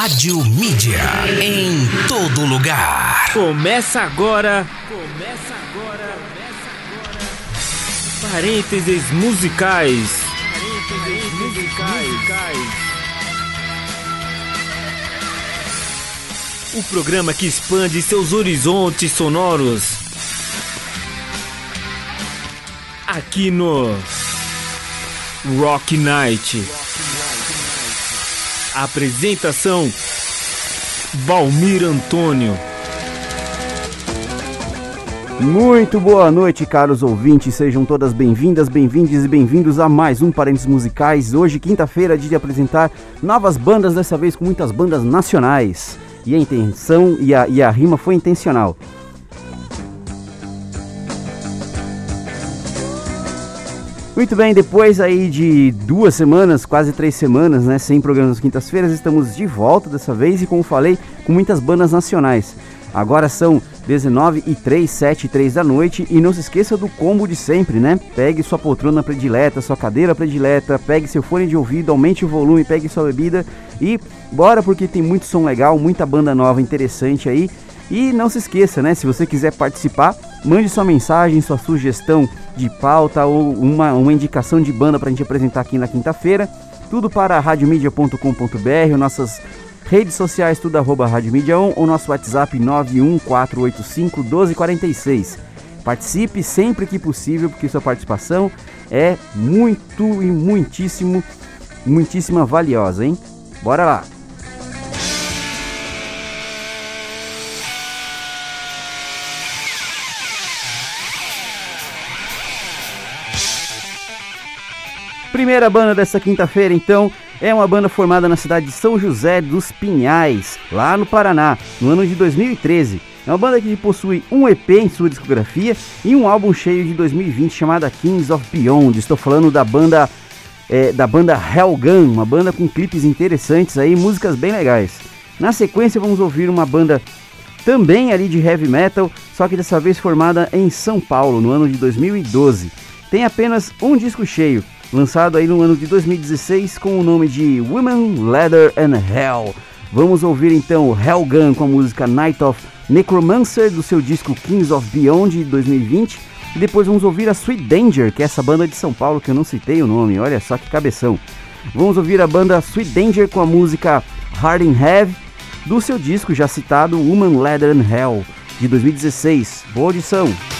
Rádio Mídia. Em todo lugar. Começa agora. Começa agora. Começa agora. Parênteses musicais. Parênteses musicais. O programa que expande seus horizontes sonoros. Aqui no Rock Night. Apresentação Valmir Antônio. Muito boa noite, caros ouvintes. Sejam todas bem-vindas, bem-vindos e bem-vindos a mais um Parentes Musicais. Hoje, quinta-feira, dia de apresentar novas bandas, dessa vez com muitas bandas nacionais. E a intenção e a, e a rima foi intencional. Muito bem, depois aí de duas semanas, quase três semanas, né, sem programas quintas-feiras, estamos de volta dessa vez e, como falei, com muitas bandas nacionais. Agora são 19 e 3, 7 e 3 da noite e não se esqueça do combo de sempre, né? Pegue sua poltrona predileta, sua cadeira predileta, pegue seu fone de ouvido, aumente o volume, pegue sua bebida e bora porque tem muito som legal, muita banda nova interessante aí. E não se esqueça, né? Se você quiser participar, mande sua mensagem, sua sugestão de pauta ou uma, uma indicação de banda para a gente apresentar aqui na quinta-feira. Tudo para radiomedia.com.br, nossas redes sociais, tudo arroba Radiomedia 1 ou nosso WhatsApp 91485 1246. Participe sempre que possível, porque sua participação é muito e muitíssimo, muitíssima valiosa, hein? Bora lá! Primeira banda dessa quinta-feira, então, é uma banda formada na cidade de São José dos Pinhais, lá no Paraná, no ano de 2013. É uma banda que possui um EP em sua discografia e um álbum cheio de 2020 chamada Kings of Beyond. Estou falando da banda é, da banda Hellgun, uma banda com clipes interessantes aí, músicas bem legais. Na sequência vamos ouvir uma banda também ali de heavy metal, só que dessa vez formada em São Paulo, no ano de 2012. Tem apenas um disco cheio, lançado aí no ano de 2016 com o nome de Women, Leather and Hell. Vamos ouvir então Hellgun com a música Night of Necromancer do seu disco Kings of Beyond de 2020 e depois vamos ouvir a Sweet Danger, que é essa banda de São Paulo que eu não citei o nome, olha só que cabeção. Vamos ouvir a banda Sweet Danger com a música Hard in Heavy do seu disco já citado Woman, Leather and Hell de 2016. Boa audição!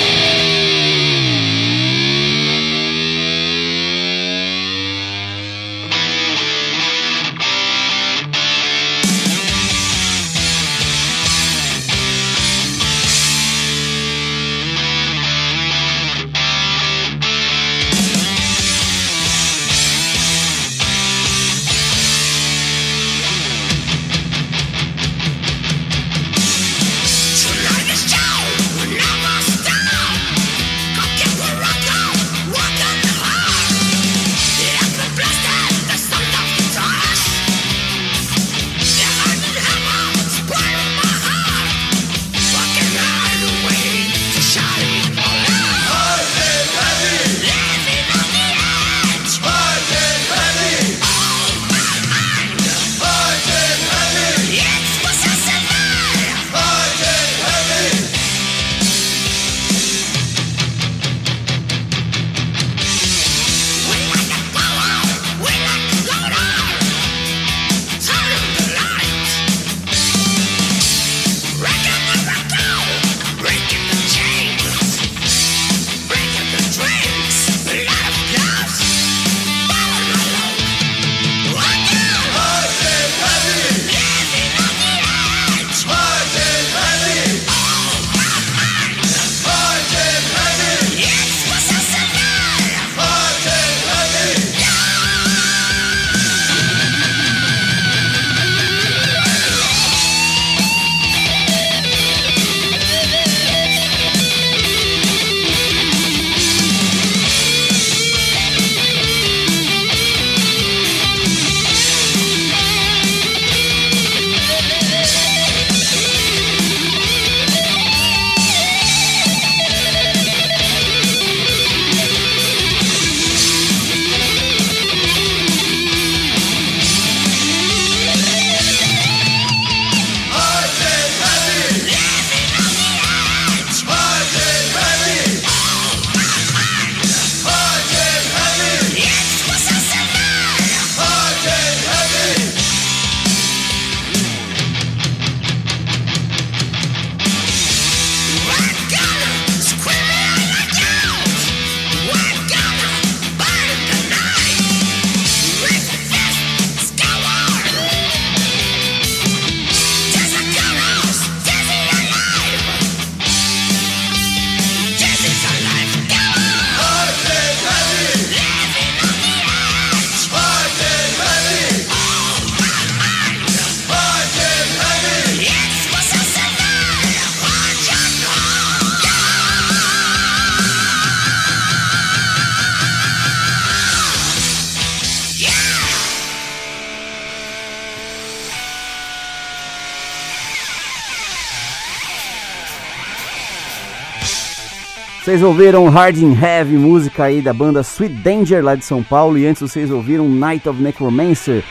Vocês ouviram Hard in Heavy, música aí da banda Sweet Danger lá de São Paulo, e antes vocês ouviram Night of Necromancer,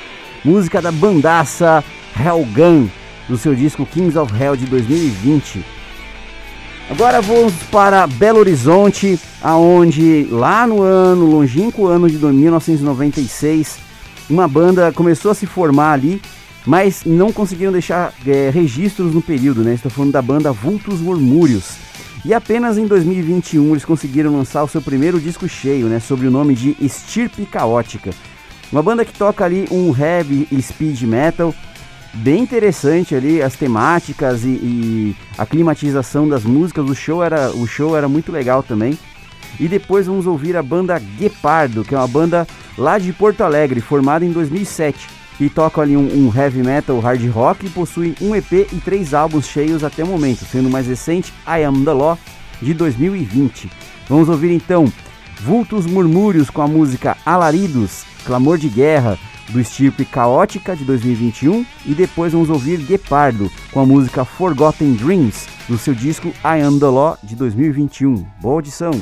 música da bandaça Hellgun, do seu disco Kings of Hell de 2020. Agora vamos para Belo Horizonte, aonde lá no ano, longínquo ano de 1996, uma banda começou a se formar ali, mas não conseguiram deixar é, registros no período, né? Estou falando da banda Vultos Murmúrios. E apenas em 2021 eles conseguiram lançar o seu primeiro disco cheio, né? Sob o nome de Estirpe Caótica. Uma banda que toca ali um heavy speed metal, bem interessante ali as temáticas e, e, a climatização das músicas. O show era o show era muito legal também. E depois vamos ouvir a banda Guepardo, que é uma banda lá de Porto Alegre, formada em 2007 e toca ali um, um, heavy metal hard rock e possui um EP e três álbuns cheios até o momento, sendo o mais recente I Am The Law de 2020. Vamos ouvir então Vultos Murmúrios com a música Alaridos, Clamor de Guerra, do estirpe Caótica de 2021 e depois vamos ouvir Guepardo com a música Forgotten Dreams do seu disco I Am The Law de 2021. Boa audição!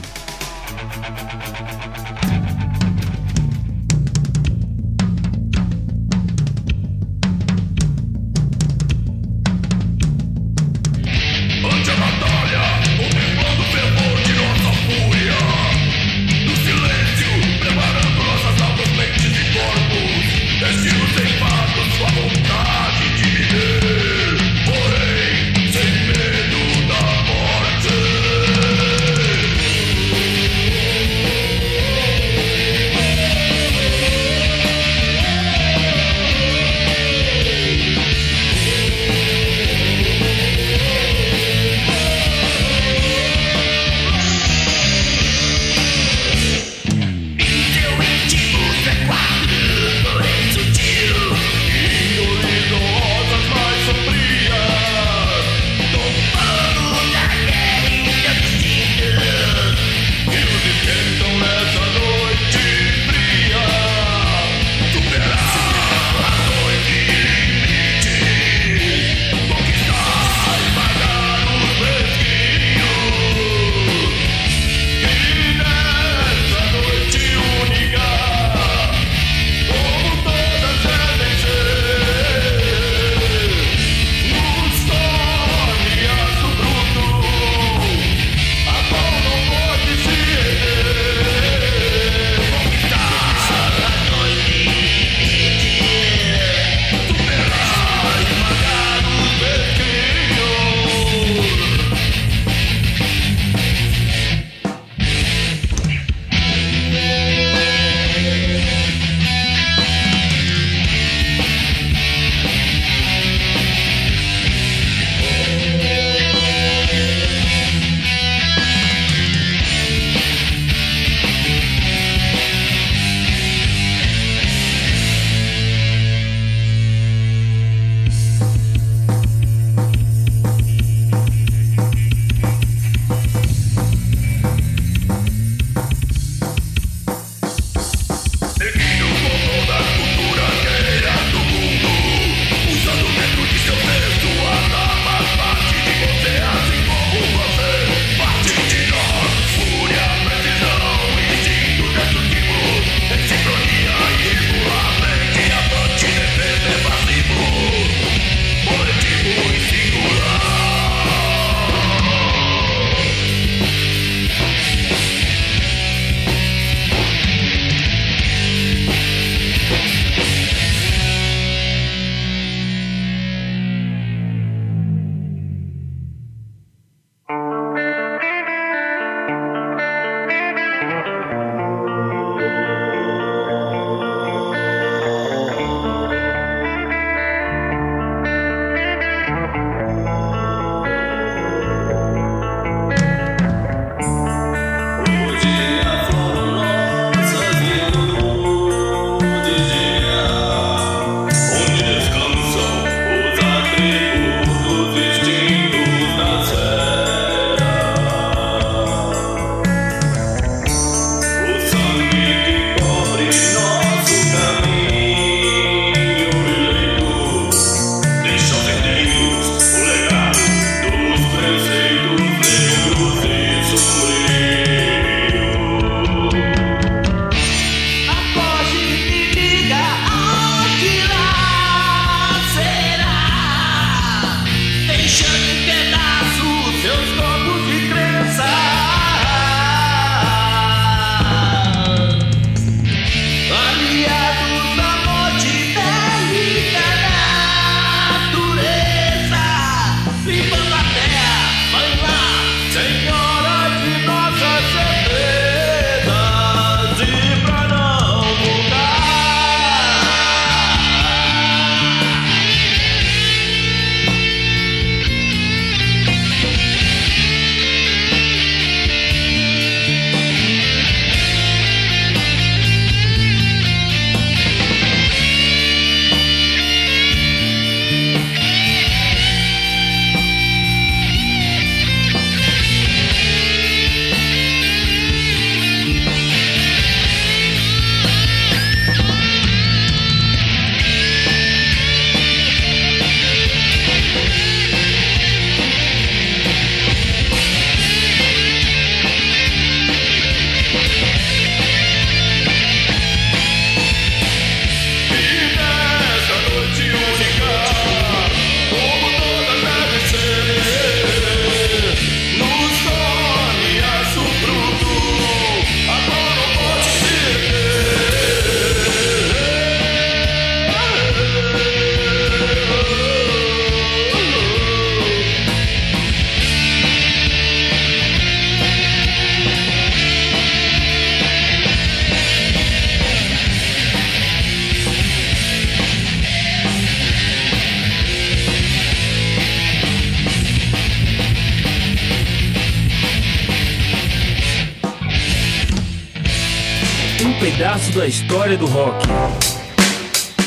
História do rock.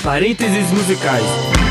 Parênteses musicais.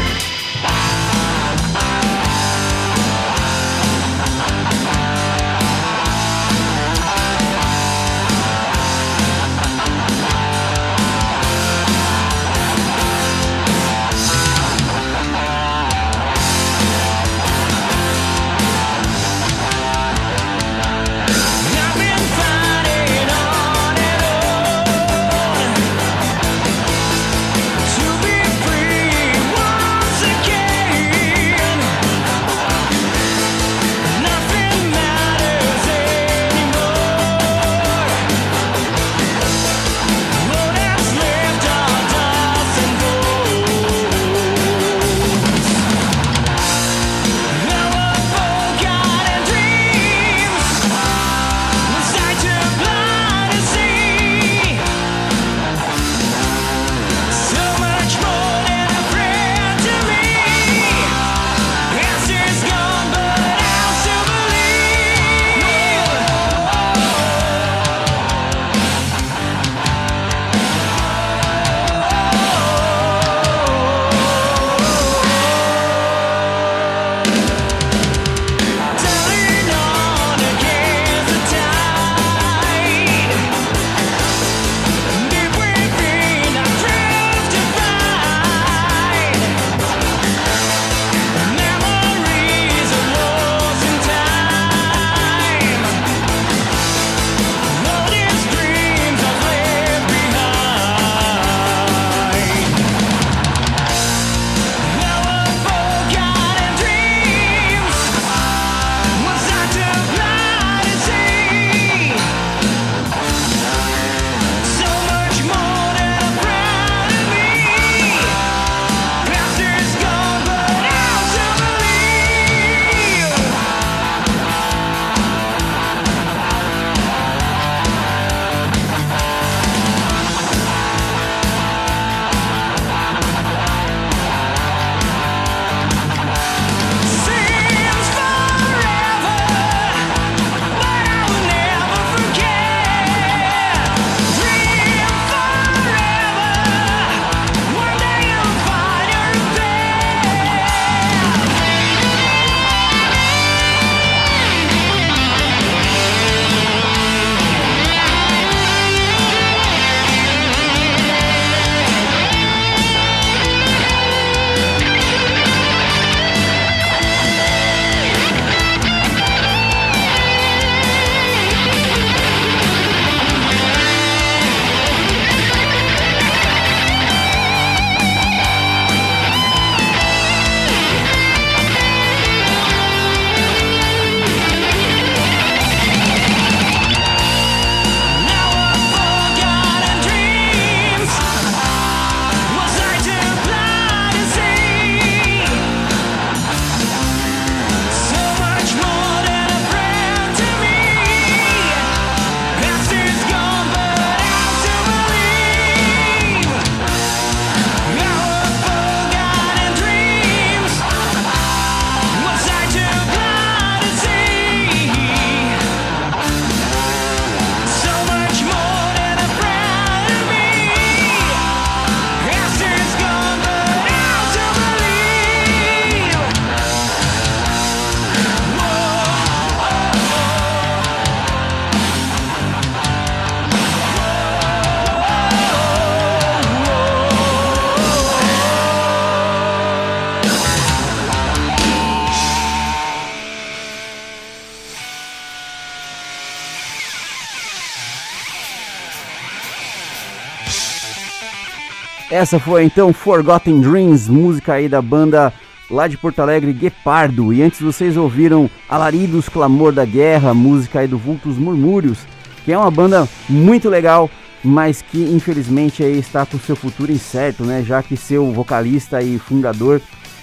Essa foi então Forgotten Dreams, música aí da banda lá de Porto Alegre, Guepardo. E antes vocês ouviram Alaridos Clamor da Guerra, música aí do Vultos Murmúrios, que é uma banda muito legal, mas que infelizmente aí está com seu futuro incerto, né? Já que seu vocalista e fundador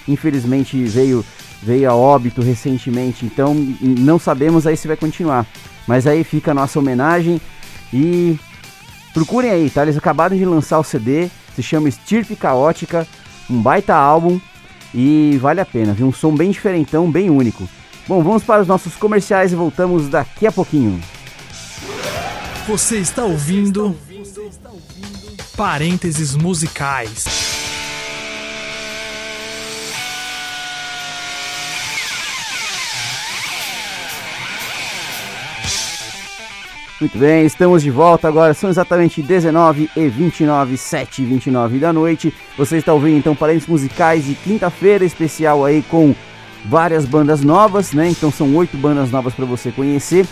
infelizmente veio veio a óbito recentemente, então não sabemos aí se vai continuar. Mas aí fica a nossa homenagem e procurem aí, tá? Eles acabaram de lançar o CD se chama Estirpe Caótica, um baita álbum e vale a pena, viu? Um som bem diferentão, bem único. Bom, vamos para os nossos comerciais e voltamos daqui a pouquinho. Você está ouvindo Parênteses musicais. Muito bem, estamos de volta agora, são exatamente 19 e 29, 7 e 29 da noite. Você está ouvindo então parênteses musicais de quinta-feira especial aí com várias bandas novas, né? Então são oito bandas novas para você conhecer.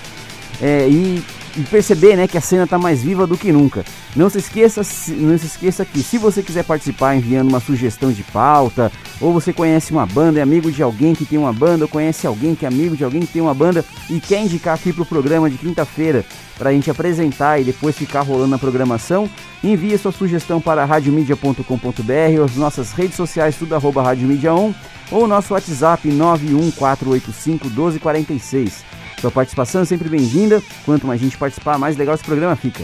É, e e perceber né, que a cena está mais viva do que nunca. Não se, esqueça, não se esqueça que se você quiser participar enviando uma sugestão de pauta, ou você conhece uma banda, é amigo de alguém que tem uma banda, ou conhece alguém que é amigo de alguém que tem uma banda e quer indicar aqui para o programa de quinta-feira para a gente apresentar e depois ficar rolando na programação, envie sua sugestão para radiomedia.com.br, as nossas redes sociais, tudo arroba radiomedia 1, ou nosso WhatsApp 91485 1246. Sua participação é sempre bem-vinda. Quanto mais gente participar, mais legal esse programa fica.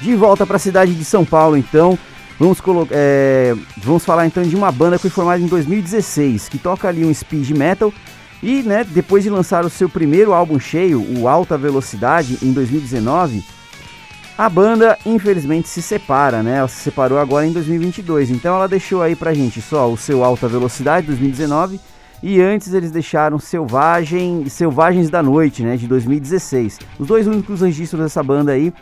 De volta para a cidade de São Paulo, então, vamos, é, vamos falar então de uma banda que foi formada em 2016, que toca ali um speed metal e, né, depois de lançar o seu primeiro álbum cheio, o Alta Velocidade, em 2019, a banda, infelizmente, se separa, né? Ela se separou agora em 2022. Então ela deixou aí pra gente só o seu Alta Velocidade 2019 e antes eles deixaram Selvagem, Selvagens da Noite, né, de 2016. Os dois únicos registros dessa banda aí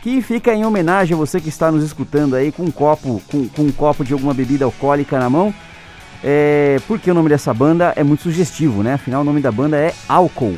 que fica em homenagem a você que está nos escutando aí com um copo, com, com um copo de alguma bebida alcoólica na mão. É, porque o nome dessa banda é muito sugestivo, né? Afinal, o nome da banda é Álcool.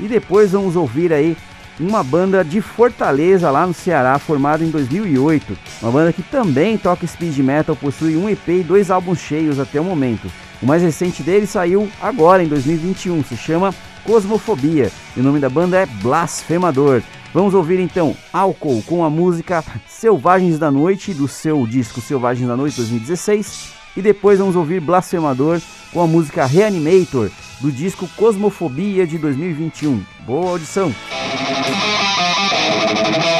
E depois vamos ouvir aí uma banda de Fortaleza, lá no Ceará, formada em 2008. Uma banda que também toca speed metal, possui um EP e dois álbuns cheios até o momento. O mais recente dele saiu agora, em 2021, se chama Cosmofobia, e o nome da banda é Blasfemador. Vamos ouvir então Álcool com a música Selvagens da Noite, do seu disco Selvagens da Noite 2016, e depois vamos ouvir Blasfemador com a música Reanimator, do disco Cosmofobia de 2021. Boa audição! Thank you.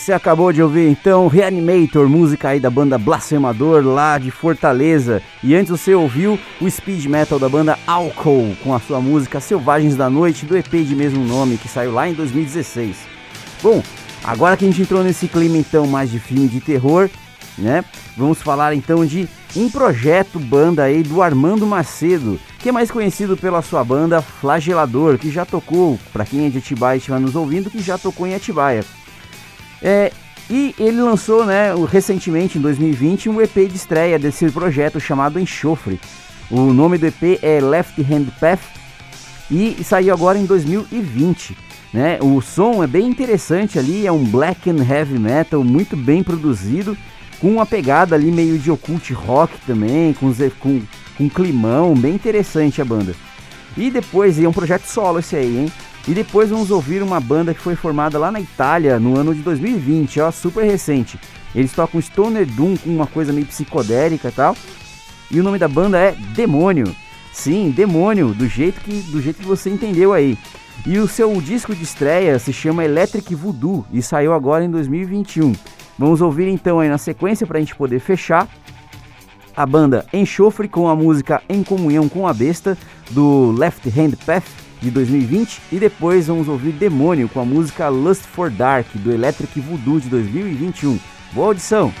Você acabou de ouvir então Reanimator, música aí da banda Blasfemador lá de Fortaleza. E antes você ouviu o speed metal da banda Alcohol com a sua música Selvagens da Noite do EP de mesmo nome que saiu lá em 2016. Bom, agora que a gente entrou nesse clima então mais de filme de terror, né? Vamos falar então de um projeto banda aí do Armando Macedo, que é mais conhecido pela sua banda Flagelador, que já tocou, para quem é de Atibaia e estiver nos ouvindo, que já tocou em Atibaia. É, e ele lançou, né, recentemente, em 2020, um EP de estreia desse projeto chamado Enxofre. O nome do EP é Left Hand Path e saiu agora em 2020. Né? O som é bem interessante ali, é um black and heavy metal muito bem produzido, com uma pegada ali meio de occult rock também, com, com, com climão, bem interessante a banda. E depois, é um projeto solo esse aí, hein? E depois vamos ouvir uma banda que foi formada lá na Itália no ano de 2020, ó, super recente. Eles tocam Stoner Doom com uma coisa meio psicodélica e tal. E o nome da banda é Demônio. Sim, Demônio, do jeito que do jeito que você entendeu aí. E o seu disco de estreia se chama Electric Voodoo e saiu agora em 2021. Vamos ouvir então aí na sequência para a gente poder fechar a banda Enxofre com a música Em Comunhão com a Besta do Left Hand Path de 2020 e depois vamos ouvir Demônio com a música Lust for Dark do Electric Voodoo de 2021. Boa audição!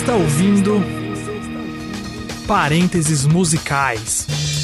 Está ouvindo Parênteses Musicais.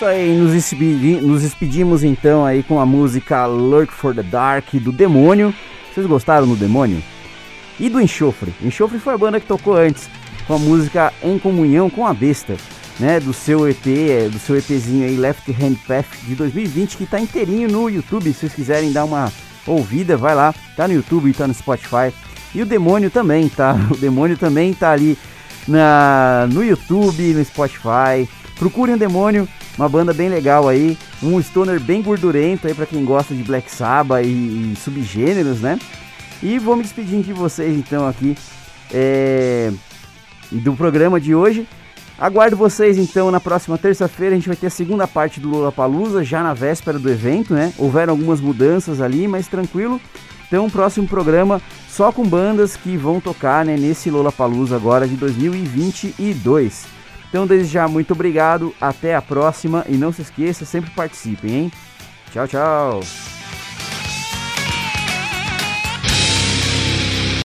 Isso aí, nos, despedi nos despedimos então aí com a música Lurk for the Dark do Demônio. Vocês gostaram do Demônio? E do Enxofre. Enxofre foi a banda que tocou antes, com a música Em Comunhão com a Besta, né? Do seu EP, é, do seu EPzinho aí, Left Hand Path de 2020, que tá inteirinho no YouTube. Se vocês quiserem dar uma ouvida, vai lá, tá no YouTube e tá no Spotify. E o Demônio também, tá? O Demônio também tá ali na, no YouTube, no Spotify. Procurem o Demônio, uma banda bem legal aí, um stoner bem gordurento aí para quem gosta de Black Sabbath e, e, subgêneros, né? E vou me despedindo de vocês então aqui é, do programa de hoje. Aguardo vocês então na próxima terça-feira. A gente vai ter a segunda parte do Lula Palusa, já na véspera do evento, né? Houveram algumas mudanças ali, mas tranquilo. Então, próximo programa só com bandas que vão tocar né, nesse Lola Palusa agora de 2022. Então, desde já, muito obrigado. Até a próxima. E não se esqueça, sempre participem, hein? Tchau, tchau.